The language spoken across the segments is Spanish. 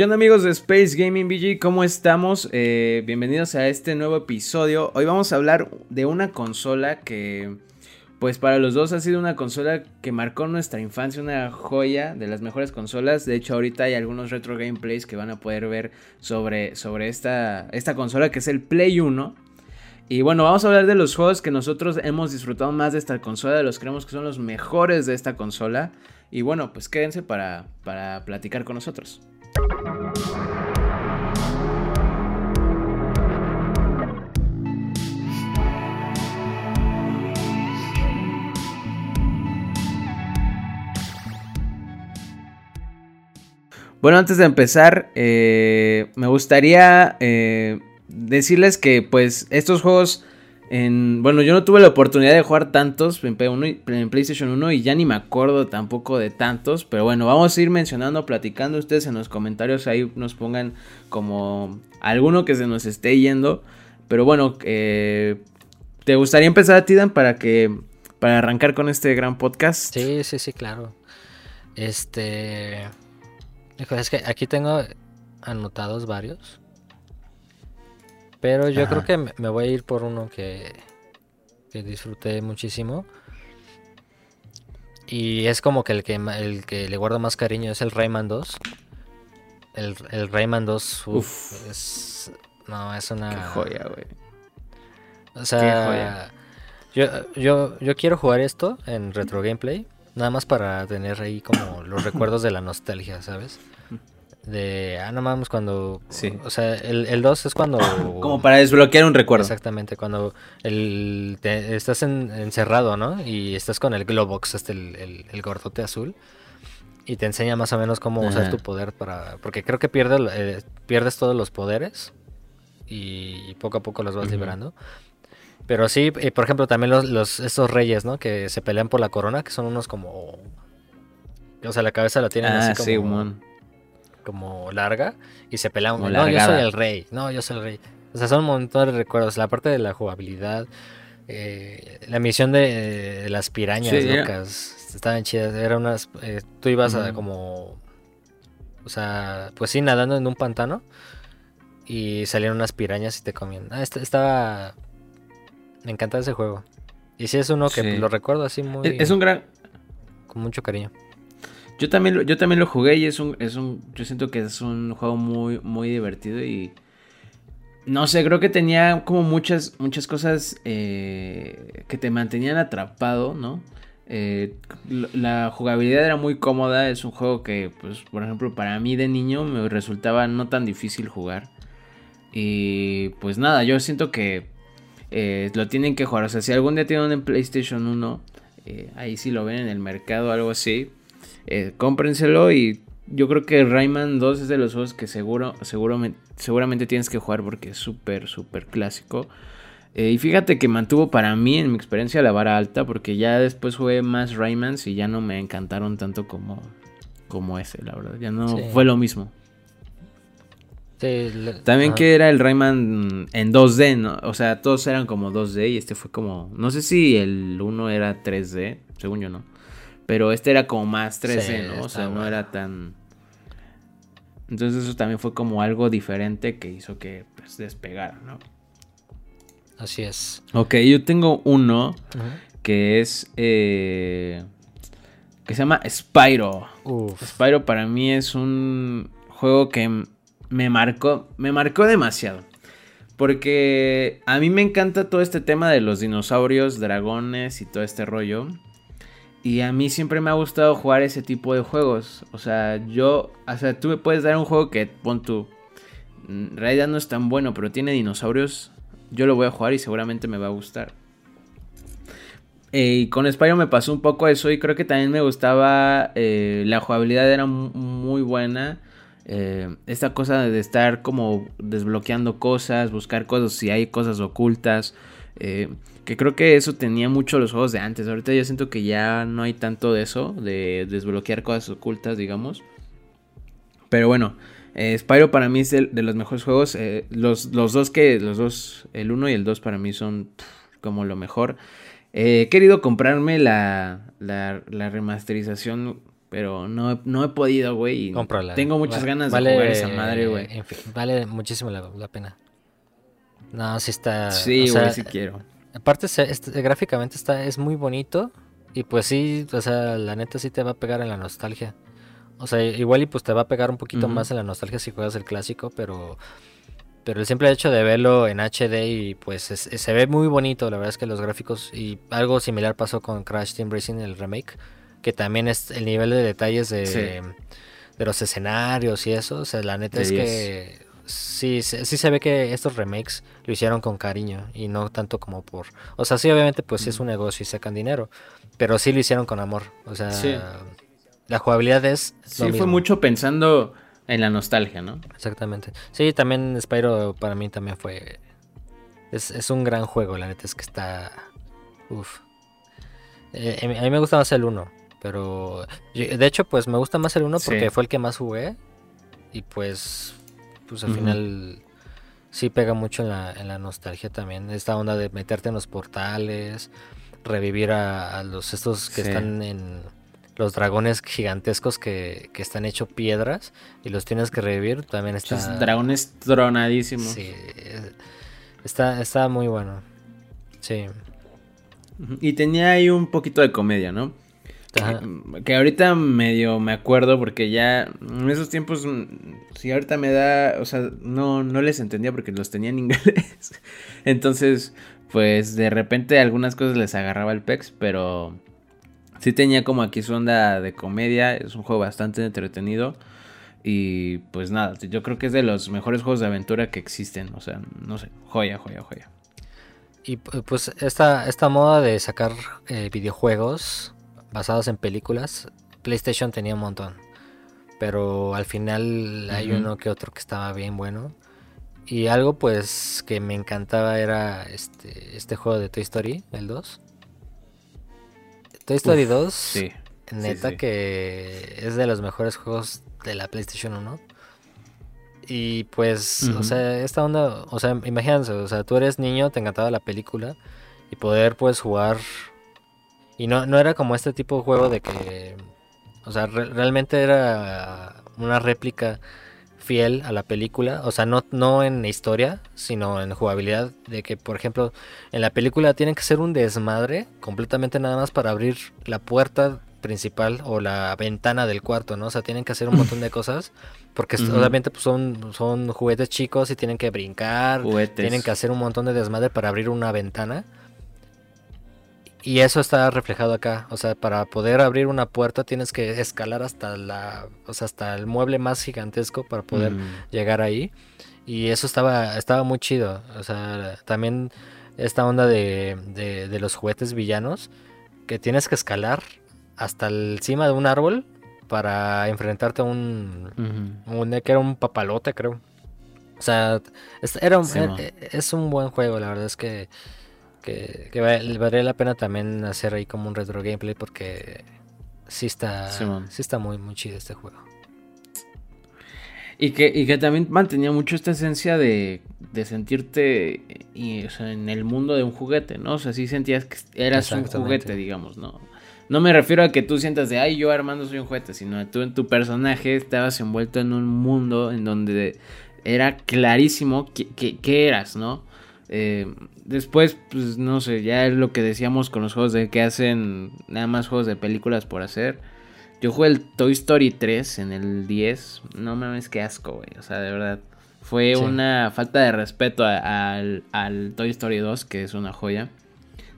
¿Qué onda amigos de Space Gaming BG? ¿Cómo estamos? Eh, bienvenidos a este nuevo episodio. Hoy vamos a hablar de una consola que, pues para los dos ha sido una consola que marcó nuestra infancia, una joya de las mejores consolas. De hecho, ahorita hay algunos retro gameplays que van a poder ver sobre, sobre esta, esta consola que es el Play 1. Y bueno, vamos a hablar de los juegos que nosotros hemos disfrutado más de esta consola, de los creemos que son los mejores de esta consola. Y bueno, pues quédense para, para platicar con nosotros. Bueno, antes de empezar, eh, me gustaría eh, decirles que pues estos juegos bueno, yo no tuve la oportunidad de jugar tantos en, PlayStation 1 y ya ni me acuerdo tampoco de tantos. Pero bueno, vamos a ir mencionando, platicando. Ustedes en los comentarios ahí nos pongan como alguno que se nos esté yendo. Pero bueno, eh, ¿te gustaría empezar a Tidan para que para arrancar con este gran podcast? Sí, sí, sí, claro. Este. Es que aquí tengo anotados varios. Pero yo creo que me voy a ir por uno que, que disfruté muchísimo. Y es como que el que el que le guardo más cariño es el Rayman 2. El, el Rayman 2 uf, es no, es una Qué joya, güey. O sea, Yo, yo, yo quiero jugar esto en retro gameplay, nada más para tener ahí como los recuerdos de la nostalgia, ¿sabes? De, ah, no mames, cuando... Sí. O sea, el 2 es cuando... Como para desbloquear un recuerdo. Exactamente, cuando el, estás encerrado, ¿no? Y estás con el Globox, este, el, el, gordote azul. Y te enseña más o menos cómo usar tu poder para... Porque creo que pierde, eh, pierdes todos los poderes y poco a poco los vas liberando. Pero sí, y por ejemplo, también los, los, estos reyes, ¿no? Que se pelean por la corona, que son unos como... O sea, la cabeza la tienen ah, así como... Sí, como larga y se pelean. no, yo soy el rey. No, yo soy el rey. O sea, son un montón de recuerdos. La parte de la jugabilidad, eh, la misión de, las pirañas locas, estaban chidas. Era unas. Eh, tú ibas a como. O sea, pues sí, nadando en un pantano y salieron unas pirañas y te comían. Ah, estaba. Me encanta ese juego. Y sí, es uno que lo recuerdo así muy. Es un gran. Con mucho cariño. Yo también, yo también lo jugué y es un, es un, yo siento que es un juego muy, muy divertido y no sé, creo que tenía como muchas, muchas cosas eh, que te mantenían atrapado, ¿no? Eh, la jugabilidad era muy cómoda, es un juego que, pues, por ejemplo, para mí de niño me resultaba no tan difícil jugar. Y pues nada, yo siento que eh, lo tienen que jugar. O sea, si algún día tienen un PlayStation 1, ahí sí lo ven en el mercado o algo así, eh, cómprenselo y yo creo que Rayman 2 es de los juegos que seguro, seguramente tienes que jugar porque es súper, súper clásico. Eh, y fíjate que mantuvo para mí, en mi experiencia, la vara alta porque ya después jugué más Raymans y ya no me encantaron tanto como, como ese, la verdad. Ya no fue lo mismo. También que era el Rayman en 2D, ¿no? O sea, todos eran como 2D y este fue como... No sé si el 1 era 3D, según yo no. Pero este era como más 13, ¿no? O sea, no era tan... Entonces eso también fue como algo diferente que hizo que pues, despegara, ¿no? Así es. Ok, yo tengo uno que es... Eh, que se llama Spyro. Spyro para mí es un juego que me marcó, me marcó demasiado. Porque a mí me encanta todo este tema de los dinosaurios, dragones y todo este rollo. Y a mí siempre me ha gustado jugar ese tipo de juegos. O sea, yo, o sea, tú me puedes dar un juego que, pon tú, en realidad no es tan bueno, pero tiene dinosaurios. Yo lo voy a jugar y seguramente me va a gustar. Eh, y con Spyro me pasó un poco eso y creo que también me gustaba, eh, la jugabilidad era muy buena. Eh, esta cosa de estar como desbloqueando cosas, buscar cosas, si hay cosas ocultas. Que creo que eso tenía mucho los juegos de antes. Ahorita yo siento que ya no hay tanto de eso, de desbloquear cosas ocultas, digamos. Pero bueno, eh, Spyro para mí es de, los mejores juegos. Eh, los, dos que, los dos, el 1 y el 2 para mí son como lo mejor. Eh, he querido comprarme la, la, remasterización Pero no, no he podido, güey. Tengo muchas ganas de jugar esa madre, güey. vale muchísimo la, pena. No, sí está. Sí, güey, sí quiero. Aparte, gráficamente está, es muy bonito. Y pues sí, o sea, la neta sí te va a pegar en la nostalgia. O sea, igual y pues te va a pegar un poquito más en la nostalgia si juegas el clásico, pero pero el simple hecho de verlo en HD y pues se ve muy bonito, la verdad es que los gráficos y algo similar pasó con Crash Team Racing, el remake, que también es el nivel de detalles de, de los escenarios y eso, o sea, la neta es que sí, sí se ve que estos remakes lo hicieron con cariño y no tanto como por... O sea, sí, obviamente pues sí es un negocio y sacan dinero, pero sí lo hicieron con amor, o sea, la jugabilidad es... Sí, fue mucho pensando en la nostalgia, ¿no? Exactamente. Sí, también Spyro para mí también fue. Es, un gran juego, la neta es que está. Uf. Eh, a mí me gusta más el 1. Pero. de hecho, pues me gusta más el 1 porque fue el que más jugué. Y pues. Pues al final. Sí pega mucho en la, en la nostalgia también. Esta onda de meterte en los portales. Revivir a, los estos que están en los dragones gigantescos que, están hechos piedras y los tienes que revivir. También está. dragones tronadísimos. Sí. Está, está muy bueno. Sí. Y tenía ahí un poquito de comedia, ¿no? Que, ahorita medio me acuerdo porque ya en esos tiempos, mm, si ahorita me da, o sea, no, no les entendía porque los tenía en inglés. Entonces, pues de repente algunas cosas les agarraba el pex, pero Sí tenía como aquí su onda de comedia, es un juego bastante entretenido. Y pues nada, yo creo que es de los mejores juegos de aventura que existen. O sea, no sé, joya, joya, joya. Y pues esta, esta moda de sacar eh, videojuegos basados en películas, PlayStation tenía un montón. Pero al final hay uno que otro que estaba bien bueno. Y algo pues que me encantaba era este, este juego de Toy Story, el 2. Toy Story 2, sí, neta que es de los mejores juegos de la PlayStation 1. Y pues, o sea, esta onda, o sea, imagínense, o sea, tú eres niño, te encantaba la película y poder pues jugar y no, no era como este tipo de juego de que, o sea, realmente era una réplica fiel a la película, o sea, no, no en historia, sino en jugabilidad, de que, por ejemplo, en la película tienen que ser un desmadre completamente nada más para abrir la puerta principal o la ventana del cuarto, ¿no? O sea, tienen que hacer un montón de cosas porque obviamente pues, son, son juguetes chicos y tienen que brincar, tienen que hacer un montón de desmadre para abrir una ventana. Y eso está reflejado acá. O sea, para poder abrir una puerta tienes que escalar hasta la. O sea, hasta el mueble más gigantesco para poder mm. llegar ahí. Y eso estaba, estaba muy chido. O sea, también esta onda de, de, los juguetes villanos. Que tienes que escalar hasta encima de un árbol para enfrentarte a un, un que era un papalote, creo. O sea, era e, es un buen juego, la verdad es que que, que valdría la pena también hacer ahí como un retro gameplay porque sí está, sí, está muy, muy chido este juego. Y que, y que también mantenía mucho esta esencia de, de sentirte y, en el mundo de un juguete, ¿no? O sea, sí sentías que eras un juguete, digamos, ¿no? No me refiero a que tú sientas de, ay, yo Armando soy un juguete, sino tú en tu personaje estabas envuelto en un mundo en donde era clarísimo qué eras, ¿no? Eh, después, pues no sé, ya es lo que decíamos con los juegos de que hacen nada más juegos de películas por hacer. Yo jugué el Toy Story 3 en el 10. No mames, qué asco, güey. O sea, de verdad. Fue una falta de respeto al, Toy Story 2, que es una joya.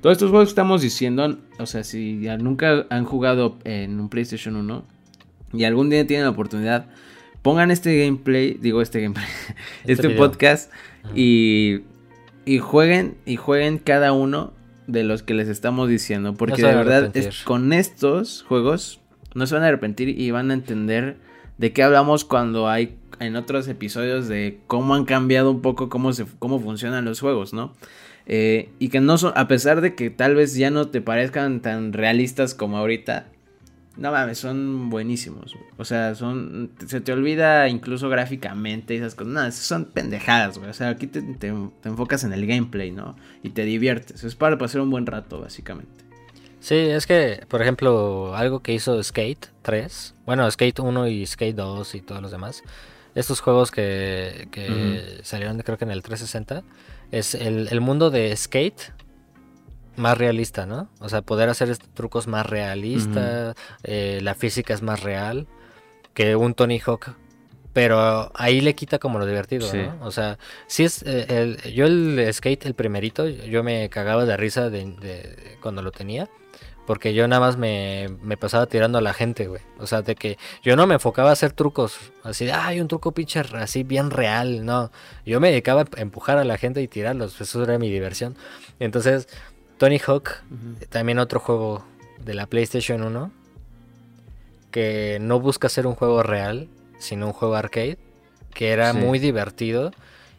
Todos estos juegos que estamos diciendo, o sea, si ya nunca han jugado en un PlayStation 1 y algún día tienen la oportunidad, pongan este gameplay, digo este gameplay, este, este podcast y y jueguen y jueguen cada uno de los que les estamos diciendo. Porque de verdad, es, con estos juegos no se van a arrepentir y van a entender de qué hablamos cuando hay en otros episodios de cómo han cambiado un poco cómo, se, cómo funcionan los juegos, ¿no? Eh, y que no son, a pesar de que tal vez ya no te parezcan tan realistas como ahorita, no mames, son buenísimos. O sea, son. Se te olvida incluso gráficamente esas cosas. No, son pendejadas, güey. O sea, aquí te, enfocas en el gameplay, ¿no? Y te diviertes. Es para pasar un buen rato, básicamente. Sí, es que, por ejemplo, algo que hizo Skate 3, bueno, Skate 1 y Skate 2 y todos los demás, estos juegos que, que salieron creo que en el 360, es el, mundo de Skate más realista, ¿no? O sea, poder hacer trucos más realistas, eh, la física es más real que un Tony Hawk pero ahí le quita como lo divertido, ¿no? O sea, si es eh, el, yo el skate, el primerito, yo me cagaba de risa de, cuando lo tenía. Porque yo nada más me, pasaba tirando a la gente, güey. O sea, de que yo no me enfocaba a hacer trucos. Así de, ay, un truco pinche así bien real. No. Yo me dedicaba a empujar a la gente y tirarlos. Eso era mi diversión. Entonces, Tony Hawk, también otro juego de la PlayStation 1. Que no busca ser un juego real sino un juego arcade, que era muy divertido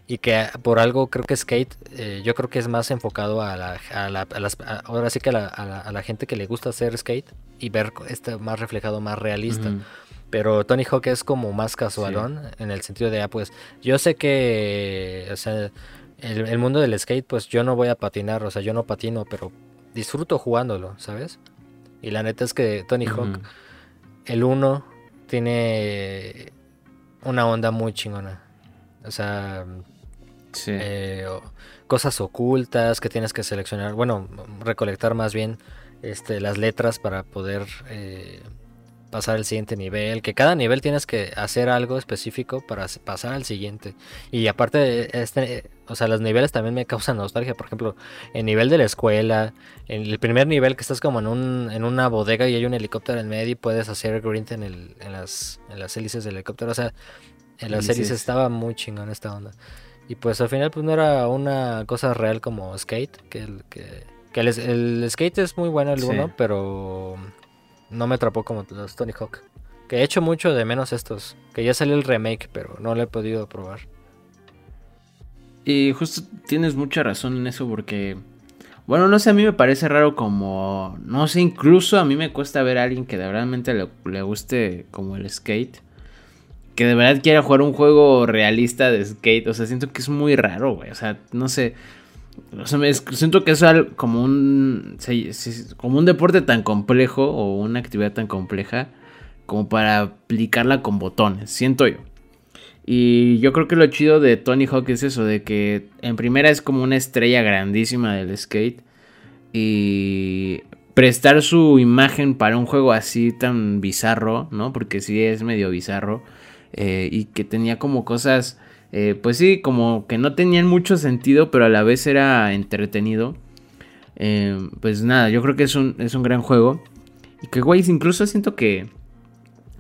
y que por algo creo que Skate, eh, yo creo que es más enfocado a la, a la las, ahora sí que a la, a la, gente que le gusta hacer skate y ver este más reflejado, más realista. Pero Tony Hawk es como más casualón en el sentido de, ah, pues yo sé que, o sea, el, mundo del skate, pues yo no voy a patinar, o sea, yo no patino, pero disfruto jugándolo, ¿sabes? Y la neta es que Tony Hawk, el 1 tiene una onda muy chingona. O sea, eh, cosas ocultas que tienes que seleccionar, bueno, recolectar más bien este, las letras para poder eh, pasar al siguiente nivel, que cada nivel tienes que hacer algo específico para pasar al siguiente. Y aparte, este, o sea, los niveles también me causan nostalgia. Por ejemplo, el nivel de la escuela, en el primer nivel que estás como en, un, en una bodega y hay un helicóptero en medio y puedes hacer grind en, el, en, las, en las hélices del helicóptero. O sea, en las hélices estaba muy chingón esta onda. Y pues al final pues no era una cosa real como skate, que el, que, el, skate es muy bueno el uno, pero no me atrapó como los Tony Hawk. Que he hecho mucho de menos estos. Que ya salió el remake, pero no lo he podido probar. Y justo tienes mucha razón en eso porque... Bueno, no sé, a mí me parece raro como... No sé, incluso a mí me cuesta ver a alguien que de realmente le, le guste como el skate. Que de verdad quiera jugar un juego realista de skate. O sea, siento que es muy raro, güey. O sea, no sé siento que es como un, como un deporte tan complejo o una actividad tan compleja como para aplicarla con botones, siento yo. Y yo creo que lo chido de Tony Hawk es eso, de que en primera es como una estrella grandísima del skate. Y prestar su imagen para un juego así tan bizarro, ¿no? Porque sí es medio bizarro. Eh, y que tenía como cosas eh, pues sí, como que no tenían mucho sentido, pero a la vez era entretenido. Eh, pues nada, yo creo que es un, es un gran juego. Y que, güey, incluso siento que,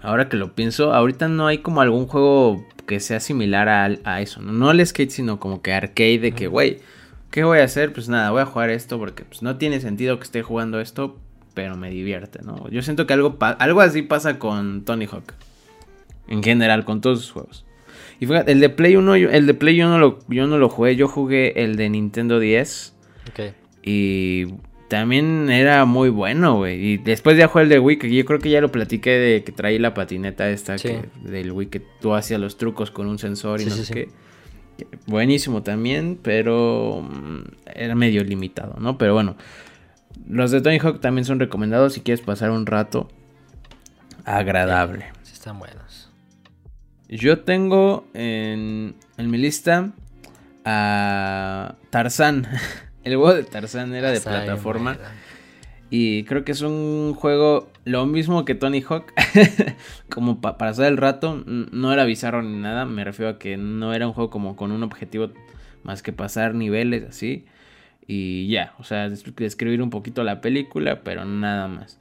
ahora que lo pienso, ahorita no hay como algún juego que sea similar a, eso. ¿no? no al skate, sino como que arcade de que, güey, ¿qué voy a hacer? Pues nada, voy a jugar esto porque pues, no tiene sentido que esté jugando esto, pero me divierte, ¿no? Yo siento que algo, algo así pasa con Tony Hawk. En general, con todos sus juegos. Y fíjate, el de Play 1, el de Play yo no lo, yo no lo jugué, yo jugué el de Nintendo 10. Ok. Y también era muy bueno, güey. Y después ya jugué el de Wii, que yo creo que ya lo platiqué de que traí la patineta esta del Wii, que tú hacías los trucos con un sensor y no sé qué. Buenísimo también, pero mm, era medio limitado, ¿no? Pero bueno, los de Tony Hawk también son recomendados si quieres pasar un rato agradable. Sí, están buenos. Yo tengo en, mi lista a Tarzán. El juego de Tarzán era de plataforma. Y creo que es un juego lo mismo que Tony Hawk. como para pasar el rato. No era bizarro ni nada. Me refiero a que no era un juego como con un objetivo más que pasar niveles así. Y ya, o sea, describir un poquito la película, pero nada más.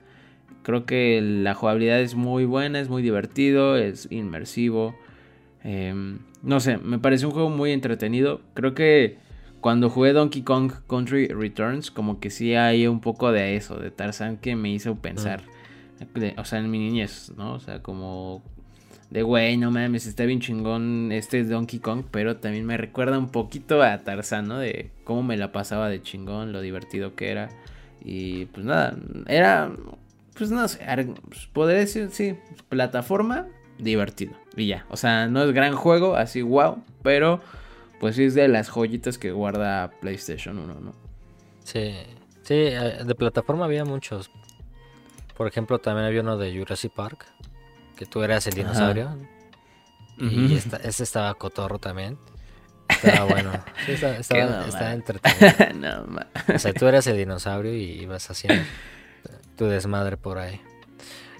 Creo que la jugabilidad es muy buena, es muy divertido, es inmersivo. Em, no sé, me parece un juego muy entretenido. Creo que cuando jugué Donkey Kong Country Returns, como que sí hay un poco de eso, de Tarzan que me hizo pensar. o sea, en mi niñez, ¿no? O sea, como de güey, no mames, está bien chingón este Donkey Kong, pero también me recuerda un poquito a Tarzan, ¿no? De cómo me la pasaba de chingón, lo divertido que era. Y pues nada, era, pues no sé, pues, podría decir, sí, plataforma divertido. Y ya, o sea, no es gran juego, así wow, pero pues sí es de las joyitas que guarda PlayStation 1, ¿no? Sí. Sí, eh, de plataforma había muchos. Por ejemplo, también había uno de Jurassic Park, que tú eras el dinosaurio. Y ese estaba cotorro también. Estaba bueno. Sí, estaba, entretenido. o sea, tú eras el dinosaurio y ibas haciendo tu desmadre por ahí.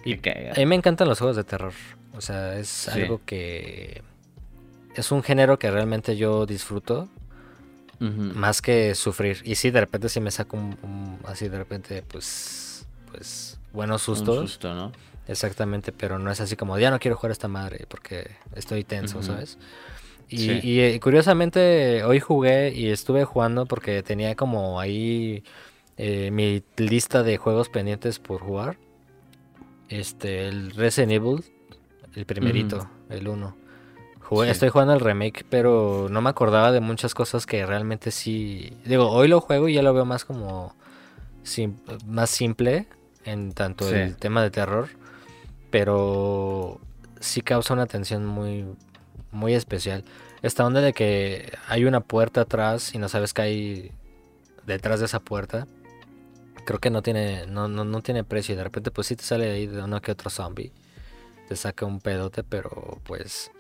Y a mí me encantan los juegos de terror. O sea, es algo que... Es un género que realmente yo disfruto. Más que sufrir. Y sí, de repente sí me saco un, así de repente, pues, pues, buenos sustos. Un susto, ¿no? Exactamente, pero no es así como, ya no quiero jugar a esta madre porque estoy tenso, ¿sabes? Y, eh, curiosamente hoy jugué y estuve jugando porque tenía como ahí eh, mi lista de juegos pendientes por jugar. Este, el Resident Evil, el primerito, el 1. Jugué, Estoy jugando el remake, pero no me acordaba de muchas cosas que realmente sí. Digo, hoy lo juego y ya lo veo más como más simple en tanto el tema de terror, pero sí causa una tensión muy muy especial. Esta onda de que hay una puerta atrás y no sabes qué hay detrás de esa puerta. Creo que no tiene, no, no, tiene precio. Y de repente, pues sí te sale ahí de uno que otro zombie. Te saca un pedote, pero pues.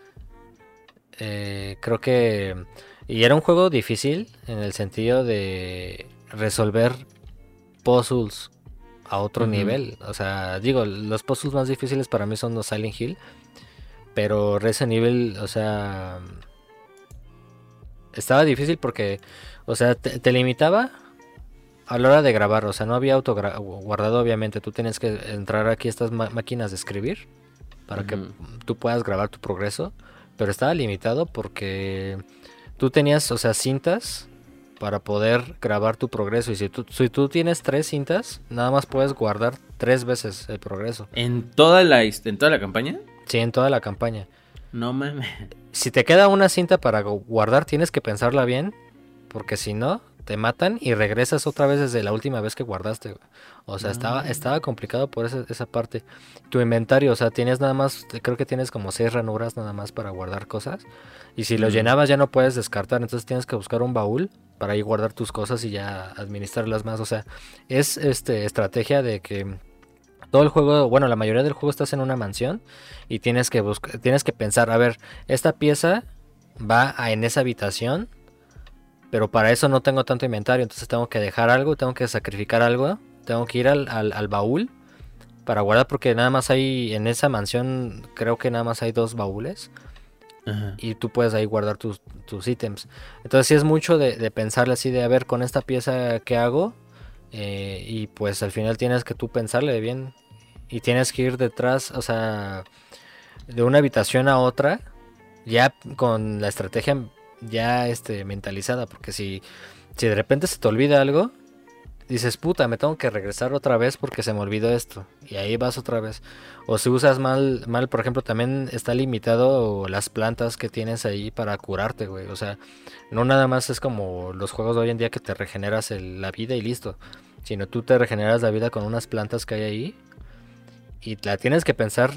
Eh, creo que. Y era un juego difícil en el sentido de resolver puzzles a otro nivel. O sea, digo, los puzzles más difíciles para mí son los Silent Hill. Pero Resident Evil, o sea, estaba difícil porque, o sea, te, limitaba a la hora de grabar, o sea, no había auto guardado, obviamente, tú tienes que entrar aquí a estas máquinas de escribir para que tú puedas grabar tu progreso, pero estaba limitado porque tú tenías, o sea, cintas para poder grabar tu progreso. Y si tú, si tú tienes tres cintas, nada más puedes guardar tres veces el progreso. ¿En toda la, en toda la campaña? Sí, en toda la campaña. No mames. Si te queda una cinta para guardar, tienes que pensarla bien, porque si no, te matan y regresas otra vez desde la última vez que guardaste. O sea, estaba, estaba complicado por esa, esa, parte. Tu inventario, o sea, tienes nada más, creo que tienes como seis ranuras nada más para guardar cosas. Y si lo llenabas ya no puedes descartar, entonces tienes que buscar un baúl para ahí guardar tus cosas y ya administrarlas más. O sea, es este estrategia de que todo el juego, bueno, la mayoría del juego estás en una mansión y tienes que buscar, tienes que pensar, a ver, esta pieza va en esa habitación, pero para eso no tengo tanto inventario, entonces tengo que dejar algo, tengo que sacrificar algo, tengo que ir al, baúl para guardar porque nada más hay en esa mansión, creo que nada más hay dos baúles. Y tú puedes ahí guardar tus, ítems. Entonces sí es mucho de, de pensarle así de, a ver, con esta pieza, ¿qué hago? Eh, y pues al final tienes que tú pensarle bien y tienes que ir detrás, o sea, de una habitación a otra, ya con la estrategia ya este, mentalizada, porque si, si de repente se te olvida algo, dices, puta, me tengo que regresar otra vez porque se me olvidó esto. Y ahí vas otra vez. O si usas mal, mal, por ejemplo, también está limitado las plantas que tienes ahí para curarte, güey. O sea, no nada más es como los juegos de hoy en día que te regeneras la vida y listo. Sino tú te regeneras la vida con unas plantas que hay ahí y la tienes que pensar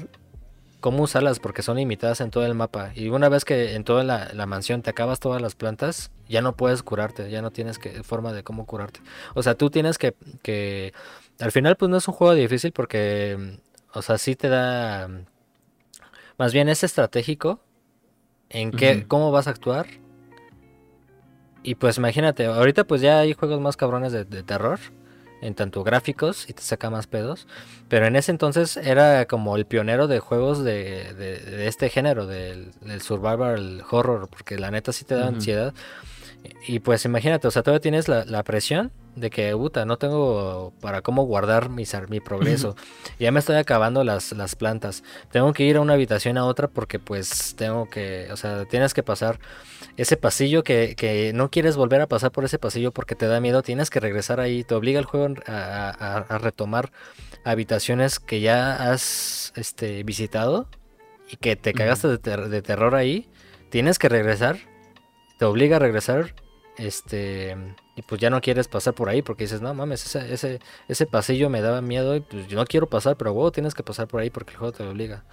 cómo usarlas porque son limitadas en todo el mapa. Y una vez que en toda la, mansión te acabas todas las plantas, ya no puedes curarte, ya no tienes que, forma de cómo curarte. O sea, tú tienes que, que... Al final pues no es un juego difícil porque, o sea, sí te da... Más bien es estratégico en qué, cómo vas a actuar. Y pues imagínate, ahorita pues ya hay juegos más cabrones de terror en tanto gráficos y te saca más pedos. Pero en ese entonces era como el pionero de juegos de, de, este género, del, survival horror, porque la neta sí te da ansiedad. Y pues imagínate, o sea, todavía tienes la, la presión de que, puta, no tengo para cómo guardar mi, mi progreso. ya me estoy acabando las, las plantas. Tengo que ir a una habitación a otra porque pues tengo que, o sea, tienes que pasar ese pasillo que, que no quieres volver a pasar por ese pasillo porque te da miedo. Tienes que regresar ahí. Te obliga el juego a, retomar habitaciones que ya has este, visitado y que te cagaste de, de terror ahí. Tienes que regresar. Te obliga a regresar. Este y pues ya no quieres pasar por ahí porque dices, no mames, ese, ese, ese pasillo me daba miedo y pues yo no quiero pasar, pero wow, tienes que pasar por ahí porque el juego te obliga.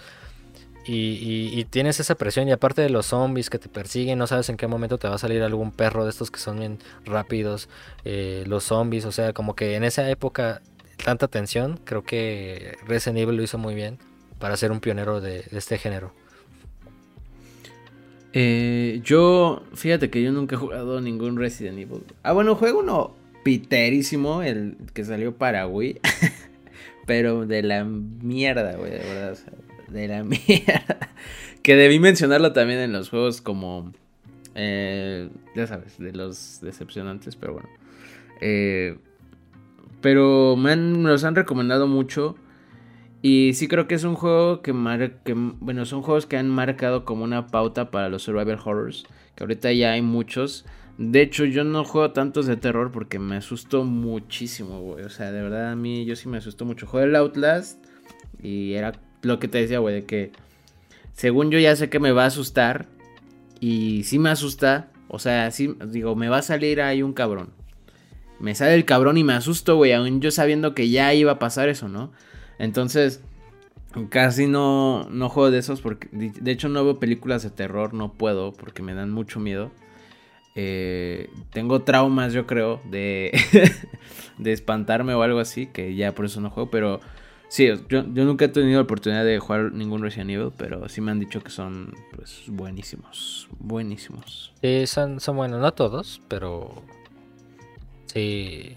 Y, tienes esa presión y aparte de los zombies que te persiguen, no sabes en qué momento te va a salir algún perro de estos que son bien rápidos, eh, los zombies, o sea, como que en esa época tanta tensión, creo que Resident Evil lo hizo muy bien para ser un pionero de, este género. Eh, yo, fíjate que yo nunca he jugado ningún Resident Evil. Ah, bueno, juego uno piterísimo, el que salió para Wii. Pero de la mierda, güey, de verdad. de la mierda. Que debí mencionarlo también en los juegos como... Eh, ya sabes, de los decepcionantes, pero bueno. Eh, pero me, me, los han recomendado mucho. Y sí creo que es un juego que, que... Bueno, son juegos que han marcado como una pauta para los survival horrors. Que ahorita ya hay muchos. De hecho, yo no juego tantos de terror porque me asustó muchísimo, güey. O sea, de verdad a mí yo sí me asustó mucho. Jugué el Outlast y era lo que te decía, güey, de que según yo ya sé que me va a asustar y sí me asusta. O sea, sí, digo, me va a salir ahí un cabrón. Me sale el cabrón y me asusto, güey, aún yo sabiendo que ya iba a pasar eso, ¿no? Entonces, casi no, no juego de esos porque, de hecho, no veo películas de terror, no puedo porque me dan mucho miedo. Eh, tengo traumas, yo creo, de, de espantarme o algo así, que ya por eso no juego, pero sí, yo, nunca he tenido la oportunidad de jugar ningún Resident Evil, pero sí me han dicho que son pues buenísimos, buenísimos. Sí, son, son buenos, no todos, pero sí,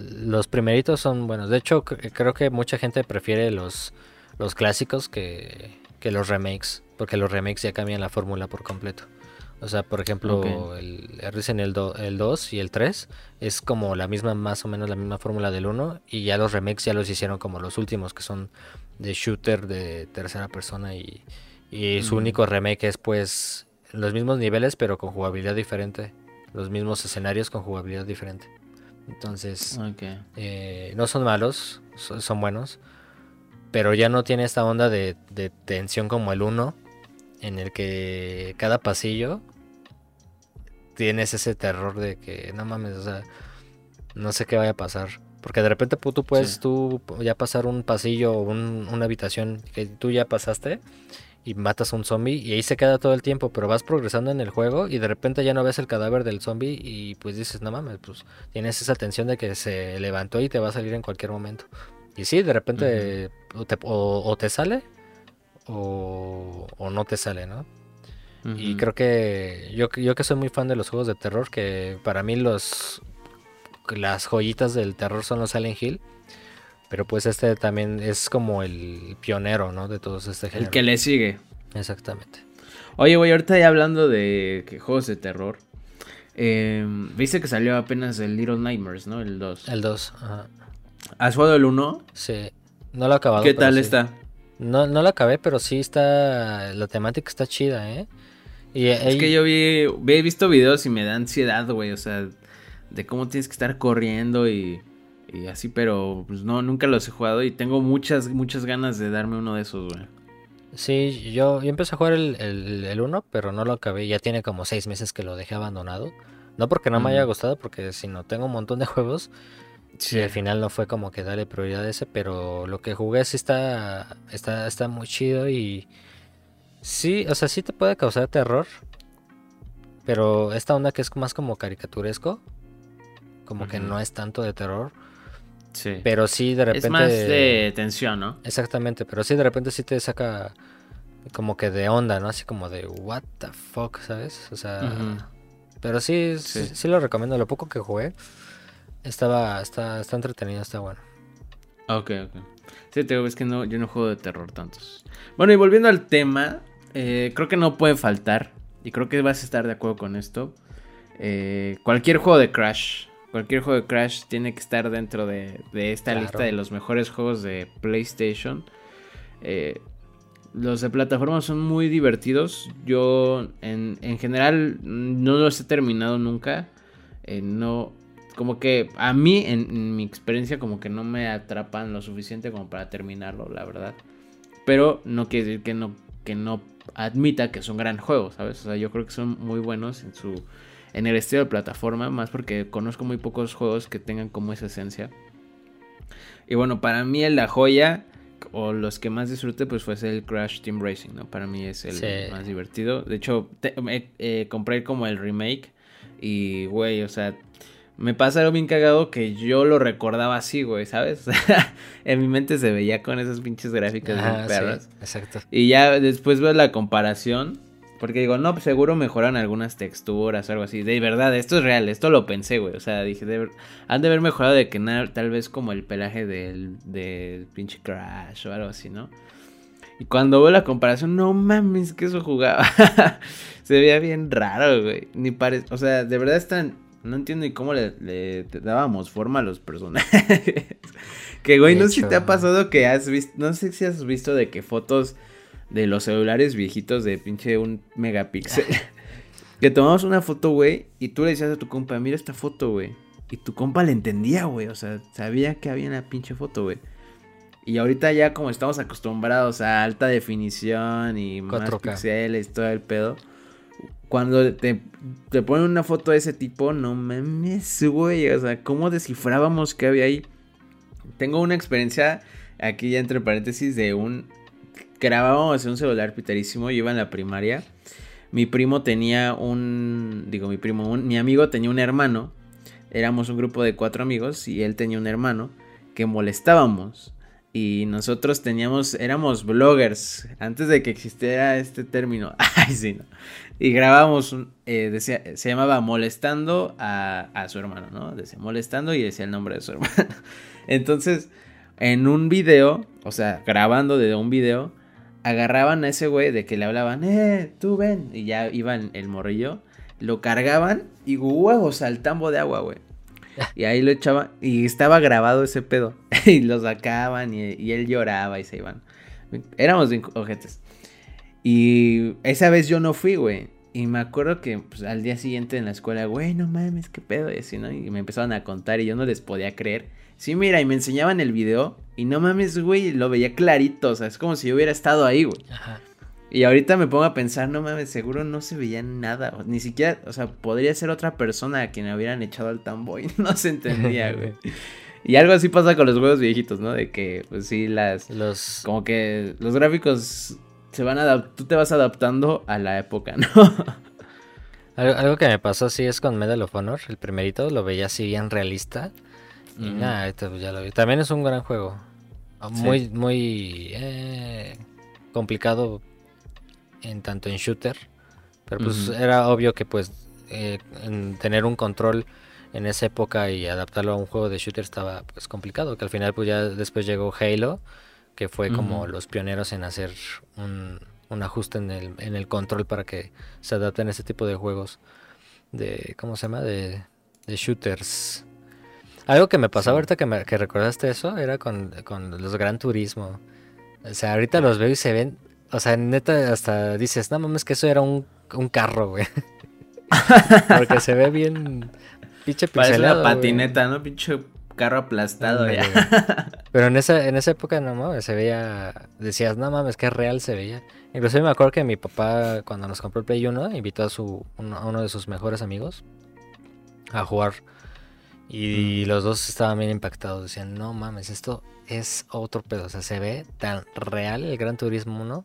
los primeritos son buenos. De hecho, creo que mucha gente prefiere los, los clásicos que, que los remakes, porque los remakes ya cambian la fórmula por completo. O sea, por ejemplo, el Resident el, el 2 y el 3 es como la misma, más o menos la misma fórmula del 1 y ya los remakes ya los hicieron como los últimos que son de shooter de tercera persona y, su único remake es pues los mismos niveles pero con jugabilidad diferente, los mismos escenarios con jugabilidad diferente. Entonces, eh, no son malos, son, buenos, pero ya no tiene esta onda de, de tensión como el 1 en el que cada pasillo tienes ese terror de que no mames, o sea, no sé qué vaya a pasar. Porque de repente tú puedes tú ya pasar un pasillo o una habitación que tú ya pasaste y matas a un zombie y ahí se queda todo el tiempo, pero vas progresando en el juego y de repente ya no ves el cadáver del zombie y pues dices, no mames, pues tienes esa tensión de que se levantó y te va a salir en cualquier momento. Y sí, de repente o te sale o, no te sale, ¿no? Y creo que yo, yo que soy muy fan de los juegos de terror, que para mí los las joyitas del terror son los Silent Hill. Pero pues este también es como el pionero, ¿no? De todos este género. El que le sigue. Exactamente. Oye, güey, ahorita ya hablando de juegos de terror. Em, Viste que salió apenas el Little Nightmares, ¿no? El 2. El 2, ajá. ¿Has jugado el 1? Sí. No lo he acabado. ¿Qué tal está? No, no la acabé, pero sí está. La temática está chida, ¿eh? Y es que yo vi, he visto videos y me da ansiedad, güey. O sea, de cómo tienes que estar corriendo y, y así, pero pues no, nunca los he jugado y tengo muchas, muchas ganas de darme uno de esos, güey. Sí, yo, yo empecé a jugar el, el, uno, pero no lo acabé. Ya tiene como seis meses que lo dejé abandonado. No porque no me haya gustado, porque si no tengo un montón de juegos Sí, al final no fue como que darle prioridad a ese, pero lo que jugué sí está, está, está muy chido y sí, o sea, sí te puede causar terror, pero esta onda que es más como caricaturesco, como que no es tanto de terror. Sí. Pero sí de repente... Es más de tensión, ¿no? Exactamente, pero sí de repente sí te saca como que de onda, ¿no? Así como de what the fuck, ¿sabes? O sea... Pero sí, sí, sí, lo recomiendo. Lo poco que jugué, estaba, está, está entretenido, está bueno. Ok, ok. Sí, te digo, es que no, yo no juego de terror tantos. Bueno, y volviendo al tema, eh, creo que no puede faltar, y creo que vas a estar de acuerdo con esto. Eh, cualquier juego de Crash, cualquier juego de Crash tiene que estar dentro de, esta lista de los mejores juegos de PlayStation. Eh, los de plataforma son muy divertidos. Yo en, en general no los he terminado nunca. no, como que a mí, en, mi experiencia, como que no me atrapan lo suficiente como para terminarlo, la verdad. Pero no quiere decir que no, que no admita que son gran juegos, ¿sabes? O sea, yo creo que son muy buenos en su en el estilo de plataforma, más porque conozco muy pocos juegos que tengan como esa esencia. Y bueno, para mí la joya o los que más disfruté, pues fue el Crash Team Racing, ¿no? Para mí es el más divertido. De hecho, eh, compré como el remake y, güey, o sea, me pasa algo bien cagado que yo lo recordaba así, güey, ¿sabes? en mi mente se veía con esas pinches gráficas de perras. exacto. Y ya después veo la comparación porque digo, no, seguro mejoran algunas texturas o algo así. De verdad, esto es real, esto lo pensé, güey. O sea, dije, han de haber mejorado de que nada, tal vez como el pelaje del, del pinche Crash o algo así, ¿no? Y cuando veo la comparación, no mames, que eso jugaba. Se veía bien raro, güey. Ni parece, o sea, de verdad están, no entiendo ni cómo le, dábamos forma a los personajes. que, güey, no sé si te ha pasado que has visto, no sé si has visto de que fotos de los celulares viejitos de pinche un megapíxel. que tomamos una foto, güey, y tú le decías a tu compa, mira esta foto, güey. Y tu compa le entendía, güey. O sea, sabía que había una pinche foto, güey. Y ahorita ya como estamos acostumbrados a alta definición y más píxeles, todo el pedo. Cuando te, te ponen una foto de ese tipo, no mames, güey. O sea, ¿cómo descifrábamos qué había ahí? Tengo una experiencia aquí ya entre paréntesis de un grabábamos en un celular piterísimo, yo iba en la primaria. Mi primo tenía un, digo mi primo, mi amigo tenía un hermano. Éramos un grupo de cuatro amigos y él tenía un hermano que molestábamos. Y nosotros teníamos, éramos bloggers antes de que existiera este término. Ay, sí. Y grabábamos, eh, decía, se llamaba Molestando a, a su hermano, ¿no? Decía Molestando y decía el nombre de su hermano. Entonces, en un video, o sea, grabando de un video, agarraban a ese güey de que le hablaban, eh, tú ven, y ya iban el morrillo, lo cargaban y huevos al tambo de agua, güey. Y ahí lo echaban, y estaba grabado ese pedo, y lo sacaban, y, él lloraba y se iban. Éramos ojetes. Y esa vez yo no fui, güey. Y me acuerdo que pues, al día siguiente en la escuela, güey, no mames, qué pedo, y así, ¿no? Y me empezaron a contar y yo no les podía creer. Sí, mira, y me enseñaban el video y no mames, güey, lo veía clarito, o sea, es como si yo hubiera estado ahí, güey. Ajá. Y ahorita me pongo a pensar, no mames, seguro no se veía nada, ni siquiera, o sea, podría ser otra persona a quien hubieran echado al tambo y no se entendía, güey. y algo así pasa con los juegos viejitos, ¿no? De que, pues sí, las... Los... Como que los gráficos se van a... Tú te vas adaptando a la época, ¿no? algo, que me pasó así es con Medal of Honor, el primerito, lo veía así bien realista. Y nada, esto pues ya lo vi. También es un gran juego. Ah, muy, muy eh, complicado en tanto en shooter. Pero pues era obvio que pues eh, tener un control en esa época y adaptarlo a un juego de shooter estaba pues complicado. Que al final pues ya después llegó Halo, que fue como los pioneros en hacer un, un ajuste en el, en el control para que se adapten a este tipo de juegos de, ¿cómo se llama? De, de shooters algo que me pasaba ahorita que, me, que recordaste eso era con, los Gran Turismo. O sea, ahorita los veo y se ven. O sea, neta, hasta dices, no mames, que eso era un, carro, güey. Porque se ve bien. Pinche pixelado. Parece una patineta, ¿no? Pinche carro aplastado ya. Pero en esa, en esa época, no mames, se veía. Decías, no mames, que real se veía. Incluso me acuerdo que mi papá, cuando nos compró el Play 1, invitó a, su, a uno de sus mejores amigos a jugar y los dos estaban bien impactados. Decían, no mames, esto es otro pedo. O sea, se ve tan real el Gran Turismo 1.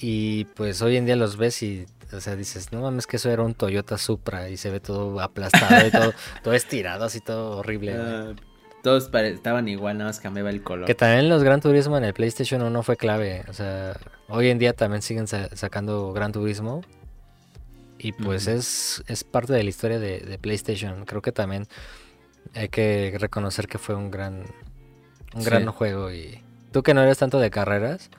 Y pues hoy en día los ves y, o sea, dices, no mames, que eso era un Toyota Supra y se ve todo aplastado y todo, todo estirado, así todo horrible. Ah, todos estaban igual, nada más cambiaba el color. Que también los Gran Turismo en el PlayStation 1 fue clave. O sea, hoy en día también siguen sacando Gran Turismo y pues es, es parte de la historia de, PlayStation. Creo que también hay que reconocer que fue un gran, un gran juego. Y tú que no eres tanto de carreras,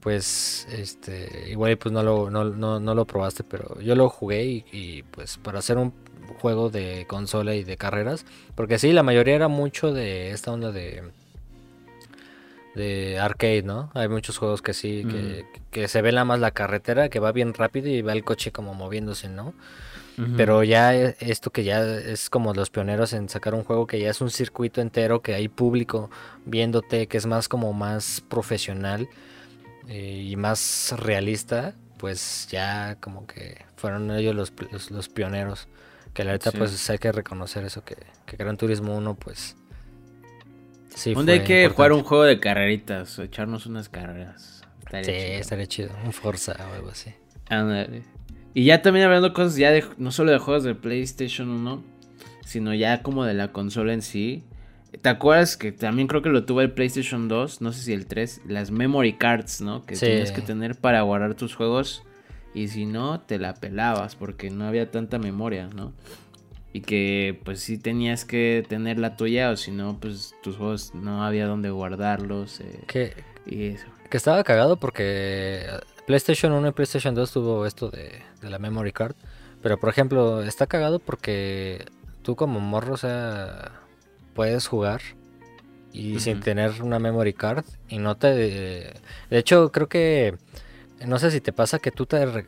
pues este igual pues no lo, no, no, lo probaste, pero yo lo jugué y, y, pues para hacer un juego de consola y de carreras, porque sí, la mayoría era mucho de esta onda de de arcade, ¿no? Hay muchos juegos que sí, que, se ve nada más la carretera, que va bien rápido y va el coche como moviéndose, ¿no? Pero ya e, esto que ya es como los pioneros en sacar un juego que ya es un circuito entero, que hay público viéndote, que es más como más profesional eh, y más realista, pues ya como que fueron ellos los, los, pioneros. Que la verdad pues hay que reconocer eso, que, que Gran Turismo 1 pues Sí, ¿Dónde hay que jugar un juego de carreritas? O echarnos unas carreras. sí, estaría chido. Un Forza o algo así. Y ya también hablando cosas ya de, no solo de juegos de PlayStation 1, sino ya como de la consola en sí. ¿Te acuerdas que también creo que lo tuvo el PlayStation 2? No sé si el 3. Las memory cards, ¿no? Que tienes que tener para guardar tus juegos. Y si no, te la pelabas porque no había tanta memoria, ¿no? Y que pues sí tenías que tener la tuya o si no, pues tus juegos no había dónde guardarlos. Eh, que, y eso. Que estaba cagado porque PlayStation 1 y PlayStation 2 tuvo esto de, de la memory card. Pero por ejemplo, está cagado porque tú como morro, o sea, puedes jugar y sin tener una memory card y no te... De hecho, creo que... No sé si te pasa que tú te,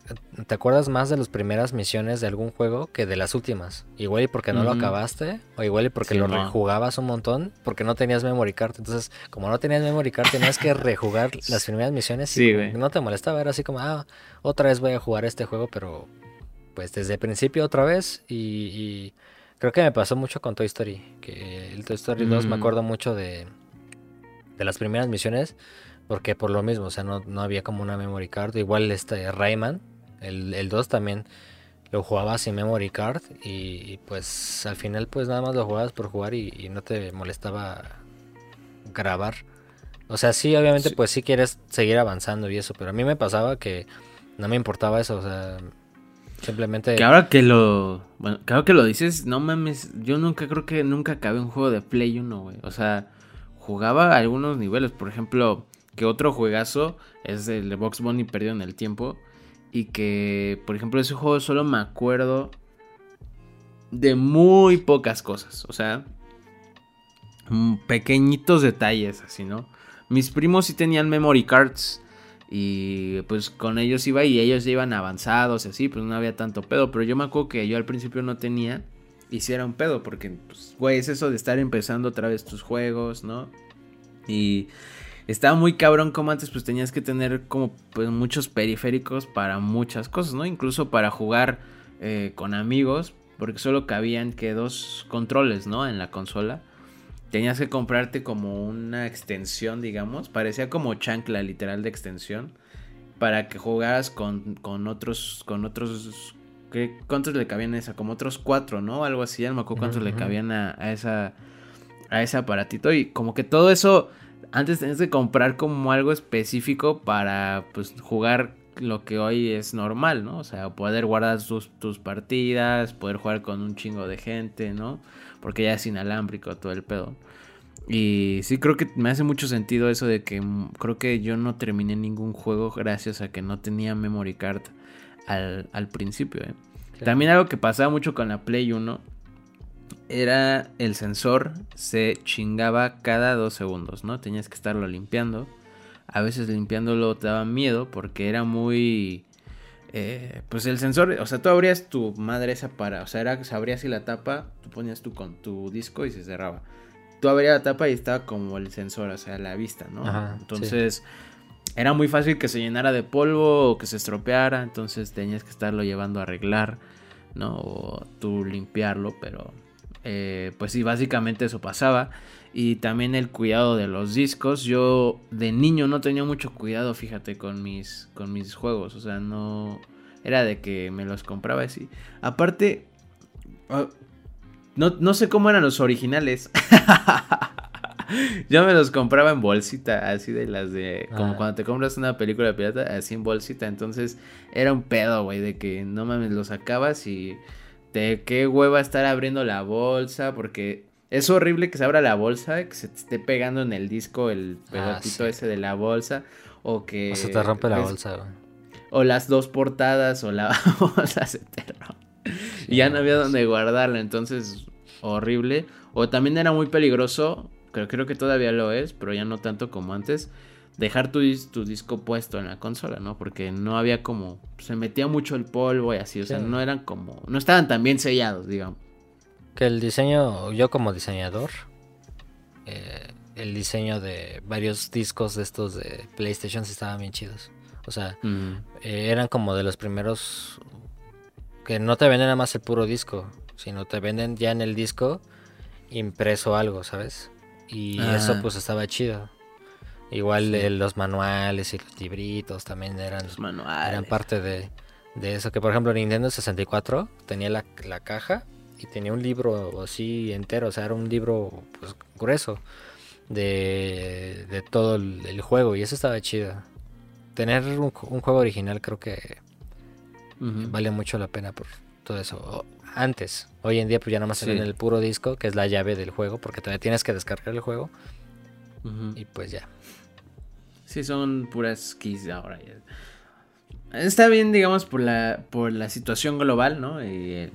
te acuerdas más de las primeras misiones de algún juego que de las últimas. Igual y porque no lo acabaste, o igual y porque lo rejugabas un montón, porque no tenías memory card. Entonces, como no tenías memory card, tenías que rejugar las primeras misiones y no te molestaba. Era así como, ah, otra vez voy a jugar este juego, pero pues desde el principio otra vez y Creo que me pasó mucho con Toy Story. Que el Toy Story 2 me mm. acuerdo mucho de, de las primeras misiones. Porque por lo mismo, o sea, no, no había como una memory card. Igual este Rayman, el, el 2 también lo jugaba sin memory card. Y, pues al final pues nada más lo jugabas por jugar y, no te molestaba grabar. O sea, sí, obviamente pues sí quieres seguir avanzando y eso. Pero a mí me pasaba que no me importaba eso. O sea, Simplemente. Que ahora que lo. Bueno, claro que lo dices, no mames. Yo nunca creo que nunca acabé un juego de Play 1, güey. O sea, jugaba algunos niveles. Por ejemplo, que otro juegazo es el de Box Bunny perdido en el tiempo. Y que, por ejemplo, ese juego solo me acuerdo de muy pocas cosas. O sea, mm, pequeñitos detalles, así, ¿no? Mis primos sí tenían memory cards y pues con ellos iba y ellos ya iban avanzados y así, pues no había tanto pedo. Pero yo me acuerdo que yo al principio no tenía. Y si era un pedo, porque, pues, güey, es eso de estar empezando otra vez tus juegos, ¿no? Y estaba muy cabrón como antes, pues tenías que tener como pues muchos periféricos para muchas cosas, ¿no? Incluso para jugar eh, con amigos, porque solo cabían que dos controles, ¿no? En la consola tenías que comprarte como una extensión, digamos. Parecía como chancla literal de extensión. Para que jugaras con, con otros. Con otros. ¿qué, ¿Cuántos le cabían a esa? Como otros cuatro, ¿no? Algo así. Ya no me acuerdo cuántos le cabían a, esa. A ese aparatito. Y como que todo eso. Antes tenías que comprar como algo específico para pues jugar lo que hoy es normal, ¿no? O sea, poder guardar tus, tus partidas, poder jugar con un chingo de gente, ¿no? porque ya es inalámbrico todo el pedo. Y sí, creo que me hace mucho sentido eso de que creo que yo no terminé ningún juego gracias a que no tenía memory card al, principio. ¿eh? También algo que pasaba mucho con la Play 1 era el sensor se chingaba cada dos segundos, ¿no? Tenías que estarlo limpiando. A veces limpiándolo te daba miedo porque era muy eh, pues el sensor, o sea, tú abrías tu madre esa para, o sea, era, se abría así la tapa, tú ponías tú con tu disco y se cerraba. Tú abrías la tapa y estaba como el sensor, o sea, la vista, ¿no? entonces, era muy fácil que se llenara de polvo o que se estropeara, entonces tenías que estarlo llevando a arreglar, ¿no? O tú limpiarlo, pero, eh, pues sí, básicamente eso pasaba. Y también el cuidado de los discos. Yo de niño no tenía mucho cuidado, fíjate, con mis, con mis juegos. O sea, no... Era de que me los compraba así. Aparte... Ah, no, sé cómo eran los originales. Yo me los compraba en bolsita, así de las de. Como ah. cuando te compras una película pirata, así en bolsita. Entonces era un pedo, güey, de que no mames, los sacabas y. De qué hueva estar abriendo la bolsa, porque es horrible que se abra la bolsa, que se te esté pegando en el disco el ah, pedotito ese de la bolsa. O que. O se te rompe la bolsa, güey. O las dos portadas o la bolsa se te rompe. y ya no había donde guardarla, entonces horrible. O también era muy peligroso, creo, creo que todavía lo es, pero ya no tanto como antes. Dejar tu, tu disco puesto en la consola, ¿no? Porque no había como. Se metía mucho el polvo y así, o sea, no eran como. No estaban tan bien sellados, digamos. Que el diseño, yo como diseñador, eh, el diseño de varios discos de estos de PlayStation estaban bien chidos. O sea, eh, eran como de los primeros que no te venden nada más el puro disco, sino te venden ya en el disco impreso algo, ¿sabes? Y eso pues estaba chido. Igual los manuales y los libritos también eran, eran parte de, eso. Que por ejemplo Nintendo 64 tenía la, la, caja y tenía un libro así entero, o sea, era un libro pues, grueso de, de todo el, juego y eso estaba chido. Tener un, juego original creo que vale mucho la pena por todo eso. Antes, hoy en día pues ya nada más se el puro disco, que es la llave del juego, porque todavía tienes que descargar el juego. Y pues ya. Sí, son puras keys ahora. Está bien, digamos, por la, por la situación global, ¿no? Y el,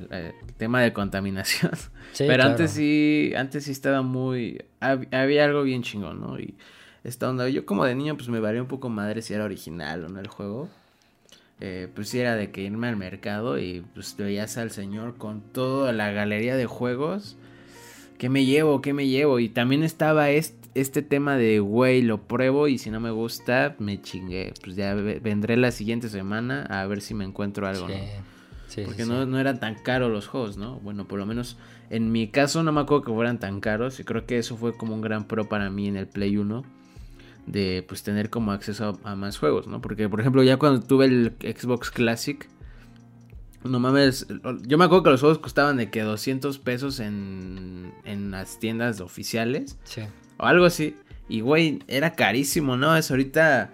tema de contaminación. Pero antes sí, antes sí estaba muy... Había algo bien chingón, ¿no? Y esta onda, yo como de niño pues me varía un poco madre si era original o no el juego. Eh, pues sí era de que irme al mercado y pues veías al señor con toda la galería de juegos. ¿Qué me llevo? ¿Qué me llevo? Y también estaba este este tema de, güey, lo pruebo y si no me gusta, me chingué. Pues ya vendré la siguiente semana a ver si me encuentro algo, ¿no? Porque No, no, eran tan caros los juegos, ¿no? Bueno, por lo menos en mi caso no me acuerdo que fueran tan caros y creo que eso fue como un gran pro para mí en el Play 1 de pues tener como acceso a, más juegos, ¿no? Porque por ejemplo ya cuando tuve el Xbox Classic, no mames, yo me acuerdo que los juegos costaban de que 200 pesos en, en las tiendas oficiales. Sí o algo así. Y güey, era carísimo, ¿no? Es ahorita,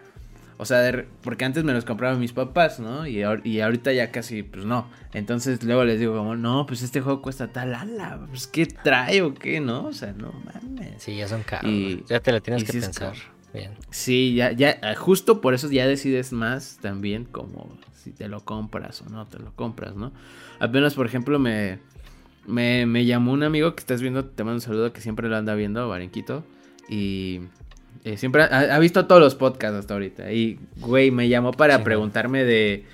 o sea, porque antes me los compraban mis papás, ¿no? Y, y, ahorita ya casi, pues no. Entonces luego les digo como, no, pues este juego cuesta tal ala, pues qué trae o qué, ¿no? O sea, no mames. Sí, ya son caros. Y, ya te lo tienes que pensar. Bien. Sí, ya, ya, ah, justo por eso ya decides más también como si te lo compras o no te lo compras, ¿no? Apenas, por ejemplo, me, me, me llamó un amigo que estás viendo, te mando un saludo, que siempre lo anda viendo, Barenquito. Y eh, siempre ha, visto todos los podcasts hasta ahorita. Y, güey, me llamó para preguntarme de,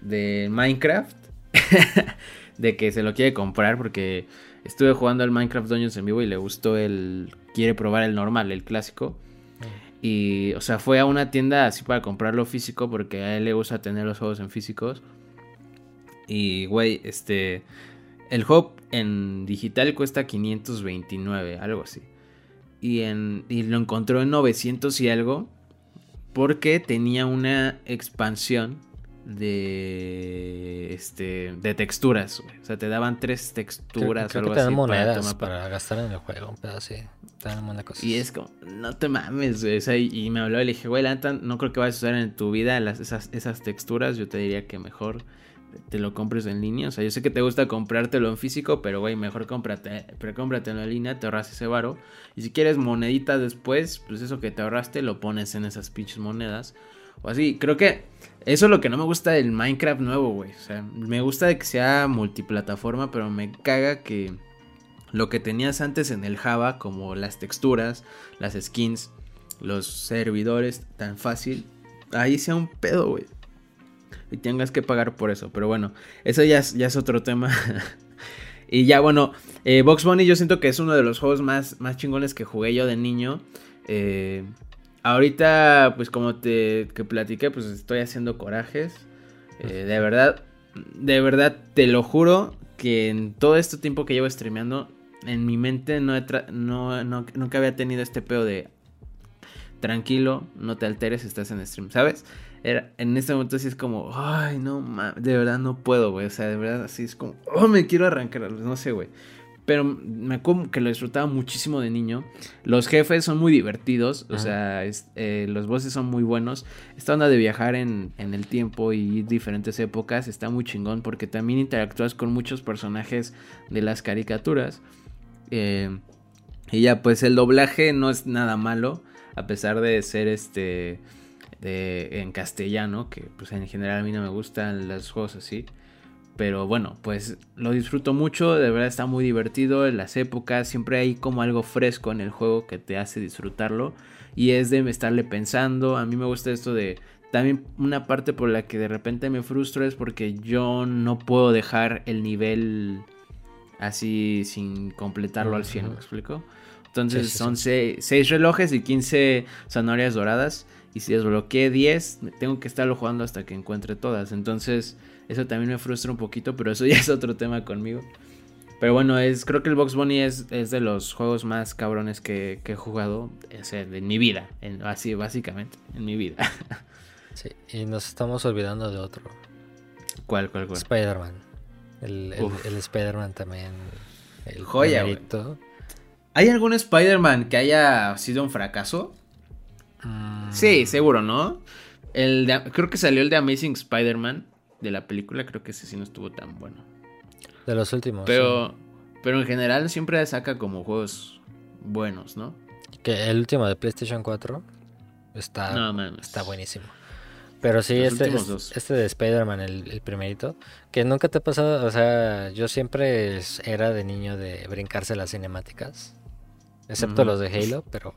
de Minecraft. de que se lo quiere comprar porque estuve jugando al Minecraft Dungeons en vivo y le gustó el... Quiere probar el normal, el clásico. Mm. Y, o sea, fue a una tienda así para comprarlo físico porque a él le gusta tener los juegos en físicos. Y, güey, este... El juego en digital cuesta 529, algo así y, en, y lo encontró en 900 y algo porque tenía una expansión de este de texturas, O sea, te daban tres texturas creo, que te dan monedas para, gastar en el juego, pero así. Te dan cosa. Y es como, no te mames, y, me habló y le dije, güey, no creo que vayas a usar en tu vida esas, esas texturas. Yo te diría que mejor te lo compres en línea. O sea, yo sé que te gusta comprártelo en físico, pero güey, mejor cómprate, cómpratelo en línea, te ahorras ese varo. Y si quieres moneditas después, pues eso que te ahorraste lo pones en esas pinches monedas. O así, creo que eso es lo que no me gusta del Minecraft nuevo, güey. O sea, me gusta de que sea multiplataforma, pero me caga que lo que tenías antes en el Java, como las texturas, las skins, los servidores, tan fácil, ahí sea un pedo, güey y tengas que pagar por eso. Pero bueno, eso ya es, ya es otro tema. y ya bueno, eh, Box Bunny yo siento que es uno de los juegos más, más chingones que jugué yo de niño. Eh, ahorita, pues como te que platiqué, pues estoy haciendo corajes. Eh, de verdad, de verdad, te lo juro que en todo este tiempo que llevo streameando, en mi mente no, no, no nunca había tenido este pedo de tranquilo, no te alteres, estás en stream, ¿sabes? Era, en este momento sí es como, ay, no, de verdad no puedo, güey. O sea, de verdad así es como, oh, me quiero arrancar, no sé, güey. Pero me acuerdo que lo disfrutaba muchísimo de niño. Los jefes son muy divertidos, o sea, eh, los bosses son muy buenos. Esta onda de viajar en, en, el tiempo y diferentes épocas está muy chingón porque también interactúas con muchos personajes de las caricaturas. Eh, y ya, pues el doblaje no es nada malo, a pesar de ser este de, en castellano, que pues en general a mí no me gustan los juegos así. Pero bueno, pues lo disfruto mucho, de verdad está muy divertido en las épocas, siempre hay como algo fresco en el juego que te hace disfrutarlo y es de estarle pensando, a mí me gusta esto de también una parte por la que de repente me frustro es porque yo no puedo dejar el nivel así sin completarlo al 100, ¿me explico? Entonces son 6 relojes y 15 zanahorias doradas. Y si desbloqueé 10, tengo que estarlo jugando hasta que encuentre todas. Entonces, eso también me frustra un poquito, pero eso ya es otro tema conmigo. Pero bueno, es, creo que el Box Bunny es, es de los juegos más cabrones que, he jugado en mi vida. En, así, básicamente, en mi vida. Sí, y nos estamos olvidando de otro. ¿Cuál, cuál, cuál? Spider-Man. El, el, Spider-Man también. El Joya, ¿Hay algún Spider-Man que haya sido un fracaso? Mm. Sí, seguro, ¿no? El creo que salió el de Amazing Spider-Man de la película, creo que ese sí no estuvo tan bueno. De los últimos. Pero, pero en general siempre saca como juegos buenos, ¿no? Que el último de PlayStation 4 está, está buenísimo. Pero sí, este, este de Spider-Man, el, primerito, que nunca te ha pasado, o sea, yo siempre era de niño de brincarse las cinemáticas, excepto los de Halo, pero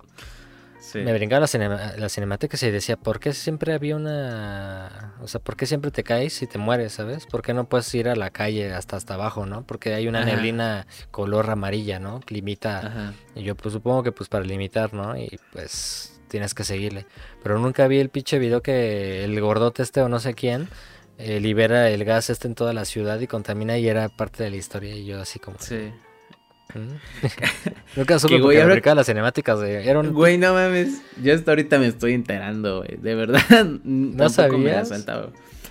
me brincaba las, la cinemáticas y decía, ¿por qué siempre había una... O sea, ¿por qué siempre te caes y te mueres, ¿sabes? ¿Por qué no puedes ir a la calle hasta hasta abajo, ¿no? Porque hay una neblina color amarilla, ¿no? limita. Y yo pues supongo que pues para limitar, ¿no? Y pues tienes que seguirle. Pero nunca vi el pinche video que el gordote este o no sé quién eh, libera el gas este en toda la ciudad y contamina y era parte de la historia y yo así como... Sí. Nunca supe que ahora... las cinemáticas de... Güey, no mames. Yo hasta ahorita me estoy enterando, güey. De verdad. ¿No sabías?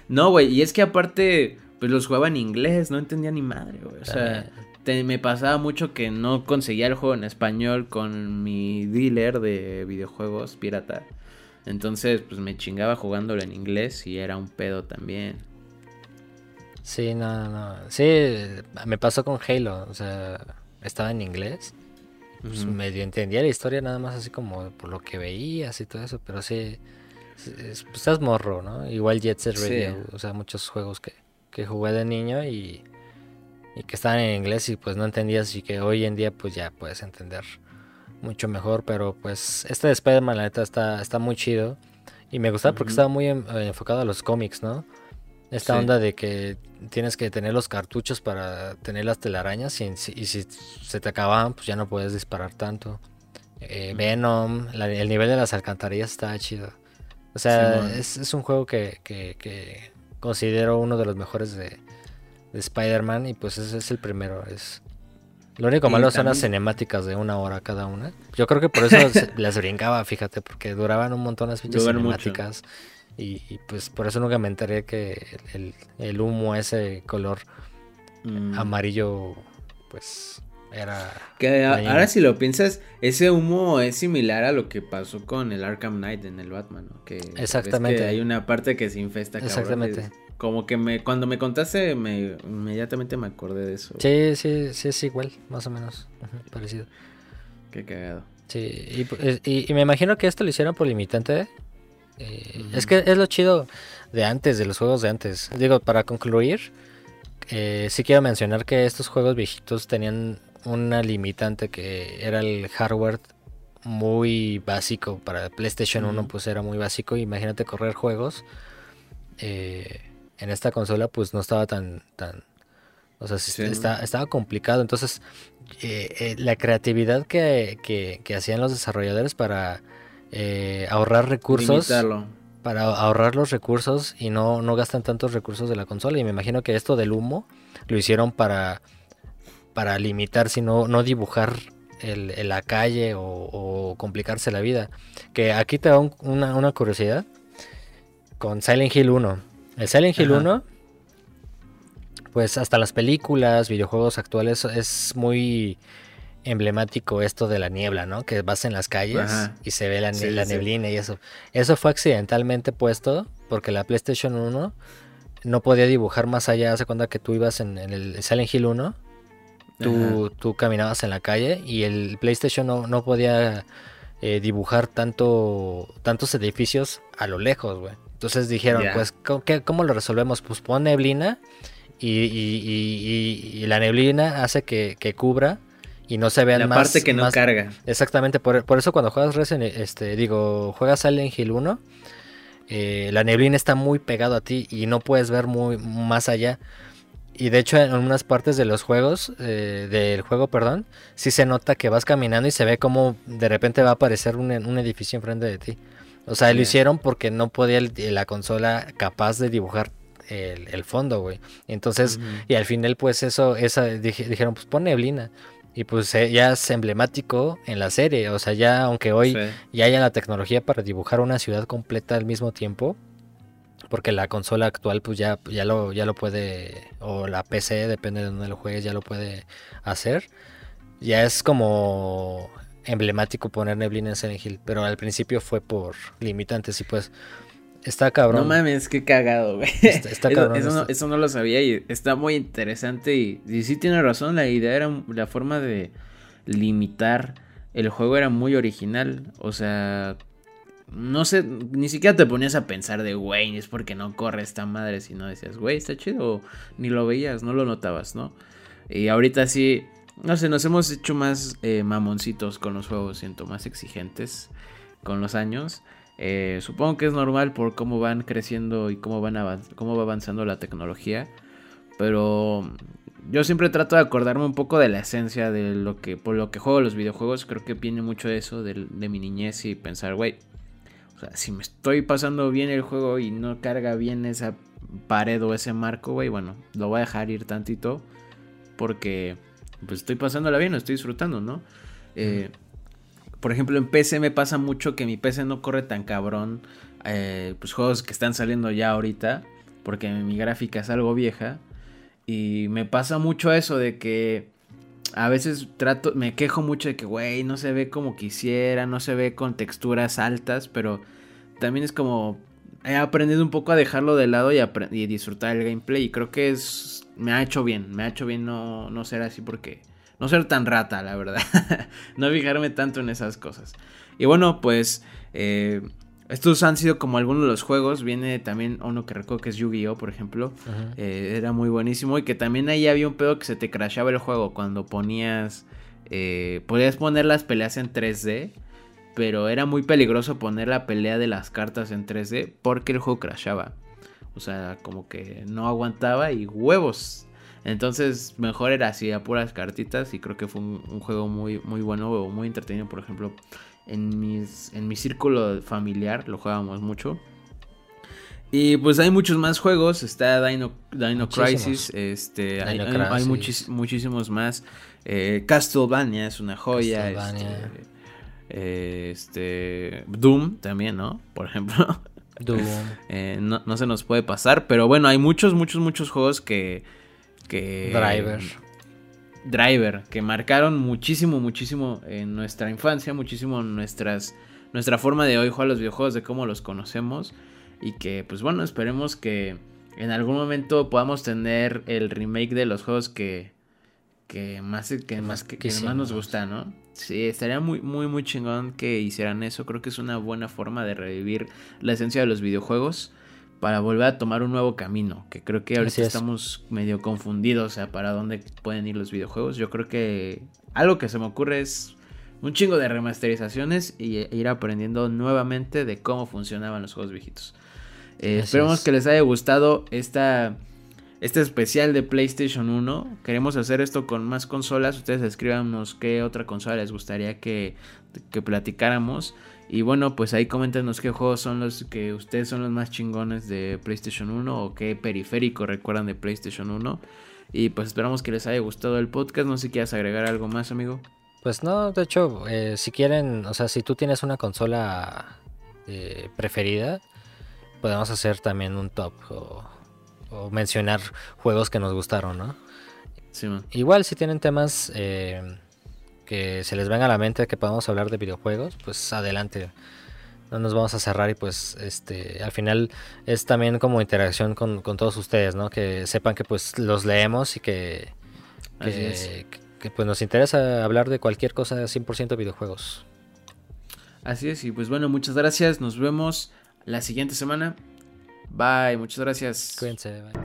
no, güey. Y es que aparte, pues los jugaba en inglés. No entendía ni madre, güey. O sea, me pasaba mucho que no conseguía el juego en español con mi dealer de videojuegos pirata. Entonces, pues me chingaba jugándolo en inglés y era un pedo también. Sí, no, no. Sí, me pasó con Halo. O sea estaba en inglés. Pues medio entendía la historia nada más así como por lo que veías y todo eso, pero sí, pues estás morro, ¿no? Igual Jet Set Radio, o sea, muchos juegos que, que jugué de niño y, y, que estaban en inglés y pues no entendías y que hoy en día pues ya puedes entender mucho mejor, pero pues este de Spider-Man la neta está, está muy chido y me gustaba porque estaba muy enfocado a los cómics, ¿no? Esta onda de que tienes que tener los cartuchos para tener las telarañas y, si se te acababan, pues ya no puedes disparar tanto. Eh, Venom, el nivel de las alcantarillas está chido. O sea, es, un juego que, considero uno de los mejores de, Spider-Man y pues ese es el primero. Es... Lo único malo son las cinemáticas de una hora cada una. Yo creo que por eso las brincaba, fíjate, porque duraban un montón las fichas cinemáticas. Y, pues por eso nunca me enteré que el, humo, ese color mm. amarillo, pues era... Que ahora si lo piensas, ese humo es similar a lo que pasó con el Arkham Knight en el Batman, Que Exactamente. hay una parte que se infesta. Exactamente. como que me cuando me contaste, me, inmediatamente me acordé de eso. Sí, sí, sí, es igual, más o menos, parecido. Qué cagado. Sí, y, y, me imagino que esto lo hicieron por limitante eh, es que es lo chido de antes, de los juegos de antes. Digo, para concluir, eh, sí quiero mencionar que estos juegos viejitos tenían una limitante que era el hardware muy básico. Para PlayStation 1 pues era muy básico. Imagínate correr juegos. Eh, en esta consola pues no estaba tan... tan o sea, estaba complicado. Entonces, la creatividad que, que hacían los desarrolladores para eh, ahorrar recursos. Para ahorrar los recursos y no, no gastan tantos recursos de la consola. Y me imagino que esto del humo lo hicieron para, para limitar, sino no dibujar el, la calle o, complicarse la vida. Que aquí te da una, curiosidad con Silent Hill 1. El Silent Hill 1, pues hasta las películas, videojuegos actuales es muy emblemático esto de la niebla, ¿no? Que vas en las calles y se ve la, neblina y eso. Eso fue accidentalmente puesto porque la PlayStation 1 no podía dibujar más allá. Hace cuenta que tú ibas en, el Silent Hill 1, tú, tú, caminabas en la calle y el PlayStation no, podía eh, dibujar tanto, tantos edificios a lo lejos, güey. Entonces dijeron, pues, ¿cómo, lo resolvemos? Pues pon neblina y, la neblina hace que, que cubra y no se vean la más. La parte que no carga. Exactamente, por, eso cuando juegas Resident este, digo, juegas Silent Hill 1, eh, la neblina está muy pegado a ti y no puedes ver muy más allá. Y de hecho en unas partes de los juegos, eh, del juego, perdón, sí se nota que vas caminando y se ve como de repente va a aparecer un, un edificio enfrente de ti. O sea, lo hicieron porque no podía la consola capaz de dibujar el, fondo, güey. Entonces, y al final, pues eso, esa, dijeron, pues pon neblina. Y pues eh, ya es emblemático en la serie. O sea, ya aunque hoy ya haya la tecnología para dibujar una ciudad completa al mismo tiempo. Porque la consola actual pues ya, ya, lo, ya lo puede, o la PC, depende de donde lo juegues, ya lo puede hacer. Ya es como emblemático poner neblina en Silent Hill. Pero al principio fue por limitantes y pues Está cabrón. No mames, qué cagado, güey. Está, cabrón. Eso, no, lo sabía y está muy interesante. Y, y, sí tiene razón, la idea era la forma de limitar. El juego era muy original. O sea, no sé, ni siquiera te ponías a pensar de, güey, es porque no corre esta madre. Si no decías, güey, está chido. Ni lo veías, no lo notabas, ¿no? Y ahorita sí, no sé, nos hemos hecho más eh, mamoncitos con los juegos, siento, más exigentes con los años. Eh, supongo que es normal por cómo van creciendo y cómo, van cómo va avanzando la tecnología. Pero yo siempre trato de acordarme un poco de la esencia de lo que, por lo que juego los videojuegos. Creo que viene mucho de eso, de, mi niñez y pensar, güey, o sea, si me estoy pasando bien el juego y no carga bien esa pared o ese marco, güey, bueno, lo voy a dejar ir tantito porque pues estoy pasándola bien, lo estoy disfrutando, ¿no? Eh, por ejemplo, en PC me pasa mucho que mi PC no corre tan cabrón. Eh, pues juegos que están saliendo ya ahorita. Porque mi gráfica es algo vieja. Y me pasa mucho eso de que a veces trato, me quejo mucho de que, güey, no se ve como quisiera, no se ve con texturas altas, pero también es como, he aprendido un poco a dejarlo de lado y, y disfrutar el gameplay. Y creo que es, me ha hecho bien, me ha hecho bien no, no ser así porque no ser tan rata, la verdad. no fijarme tanto en esas cosas. Y bueno, pues eh, estos han sido como algunos de los juegos. Viene también uno que recuerdo que es Yu-Gi-Oh, por ejemplo. Eh, era muy buenísimo. Y que también ahí había un pedo que se te crashaba el juego cuando ponías... Eh, podías poner las peleas en 3D. Pero era muy peligroso poner la pelea de las cartas en 3D porque el juego crashaba. O sea, como que no aguantaba y huevos. Entonces, mejor era así, a puras cartitas. Y creo que fue un, juego muy, muy bueno, muy entretenido. Por ejemplo, en, mis, en mi círculo familiar lo jugábamos mucho. Y pues hay muchos más juegos. Está Dino, Dino Crisis. Este, hay, muchísimos más. Eh, Castlevania es una joya. Este, eh, este, Doom también, ¿no? Por ejemplo. Doom. Eh, no, no se nos puede pasar. Pero bueno, hay muchos, muchos, muchos juegos que Driver. Driver, que marcaron muchísimo, muchísimo en nuestra infancia, muchísimo en nuestras, nuestra forma de hoy jugar los videojuegos, de cómo los conocemos. Y que, pues bueno, esperemos que en algún momento podamos tener el remake de los juegos que, que más, que, más, que, más nos gusta, ¿no? Sí, estaría muy, muy, muy chingón que hicieran eso. Creo que es una buena forma de revivir la esencia de los videojuegos para volver a tomar un nuevo camino, que creo que ahorita estamos medio confundidos, o sea, para dónde pueden ir los videojuegos. Yo creo que algo que se me ocurre es un chingo de remasterizaciones y e ir aprendiendo nuevamente de cómo funcionaban los juegos viejitos. Eh, esperemos que les haya gustado esta, este especial de PlayStation 1. Queremos hacer esto con más consolas. Ustedes escríbanos qué otra consola les gustaría que, que platicáramos. Y bueno, pues ahí coméntenos qué juegos son los que ustedes son los más chingones de PlayStation 1 o qué periférico recuerdan de PlayStation 1. Y pues esperamos que les haya gustado el podcast. No sé si quieras agregar algo más, amigo. Pues no, de hecho, eh, si quieren, o sea, si tú tienes una consola eh, preferida, podemos hacer también un top o, mencionar juegos que nos gustaron, ¿no? Sí, Igual si tienen temas eh, que se les venga a la mente que podamos hablar de videojuegos, pues adelante. No nos vamos a cerrar y pues este al final es también como interacción con, todos ustedes, ¿no? Que sepan que pues los leemos y que, que, pues nos interesa hablar de cualquier cosa de 100% videojuegos. Así es, y pues bueno, muchas gracias. Nos vemos la siguiente semana. Bye, muchas gracias. Cuídense, bye.